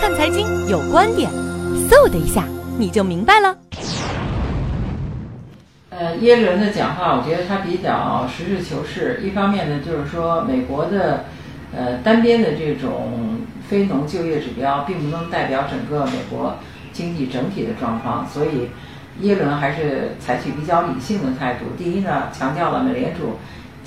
看财经有观点，嗖的一下你就明白了。呃，耶伦的讲话，我觉得他比较实事求是。一方面呢，就是说美国的呃单边的这种非农就业指标，并不能代表整个美国经济整体的状况，所以耶伦还是采取比较理性的态度。第一呢，强调了美联储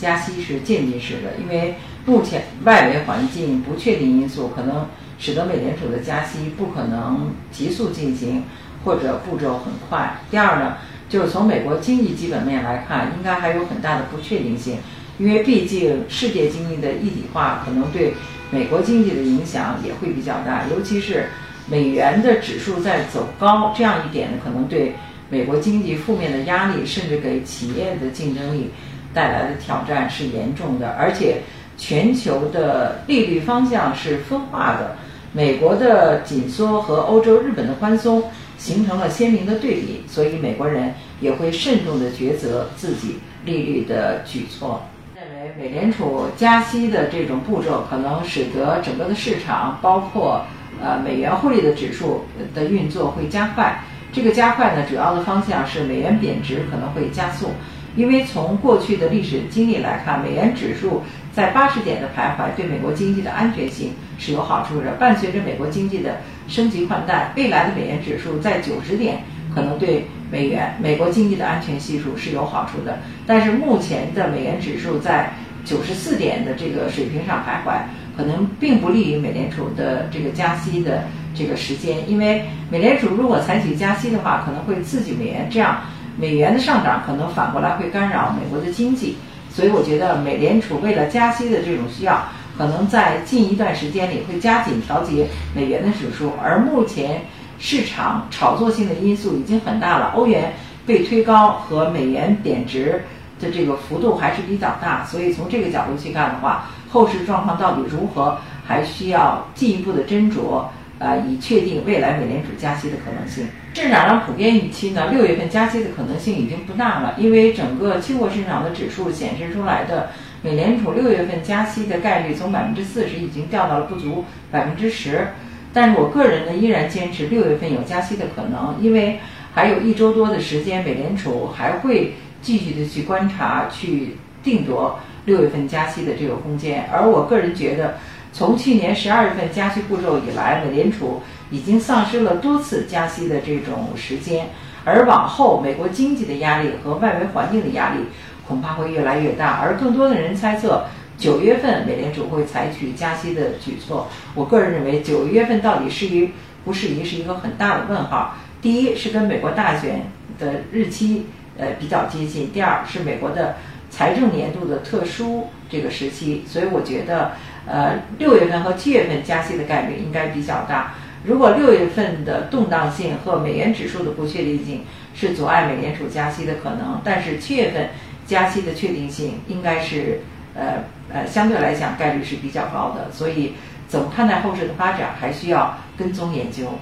加息是渐进式的，因为目前外围环境不确定因素可能使得美联储的加息不可能急速进行，或者步骤很快。第二呢。就是从美国经济基本面来看，应该还有很大的不确定性，因为毕竟世界经济的一体化可能对美国经济的影响也会比较大，尤其是美元的指数在走高，这样一点可能对美国经济负面的压力，甚至给企业的竞争力带来的挑战是严重的。而且全球的利率方向是分化的，美国的紧缩和欧洲、日本的宽松。形成了鲜明的对比，所以美国人也会慎重地抉择自己利率的举措。认为美联储加息的这种步骤可能使得整个的市场，包括呃美元汇率的指数的运作会加快。这个加快呢，主要的方向是美元贬值可能会加速。因为从过去的历史经历来看，美元指数在八十点的徘徊，对美国经济的安全性是有好处的。伴随着美国经济的升级换代，未来的美元指数在九十点，可能对美元、美国经济的安全系数是有好处的。但是目前的美元指数在九十四点的这个水平上徘徊，可能并不利于美联储的这个加息的这个时间。因为美联储如果采取加息的话，可能会刺激美元，这样。美元的上涨可能反过来会干扰美国的经济，所以我觉得美联储为了加息的这种需要，可能在近一段时间里会加紧调节美元的指数。而目前市场炒作性的因素已经很大了，欧元被推高和美元贬值的这个幅度还是比较大，所以从这个角度去看的话，后市状况到底如何，还需要进一步的斟酌。呃，以确定未来美联储加息的可能性。市场上普遍预期呢，六月份加息的可能性已经不大了，因为整个期货市场的指数显示出来的美联储六月份加息的概率从百分之四十已经掉到了不足百分之十。但是我个人呢，依然坚持六月份有加息的可能，因为还有一周多的时间，美联储还会继续的去观察、去定夺六月份加息的这个空间。而我个人觉得。从去年十二月份加息步骤以来，美联储已经丧失了多次加息的这种时间，而往后美国经济的压力和外围环境的压力恐怕会越来越大，而更多的人猜测九月份美联储会采取加息的举措。我个人认为，九月份到底适宜不适宜是一个很大的问号。第一是跟美国大选的日期呃比较接近，第二是美国的财政年度的特殊这个时期，所以我觉得。呃，六月份和七月份加息的概率应该比较大。如果六月份的动荡性和美元指数的不确定性是阻碍美联储加息的可能，但是七月份加息的确定性应该是呃呃相对来讲概率是比较高的。所以，怎么看待后市的发展，还需要跟踪研究。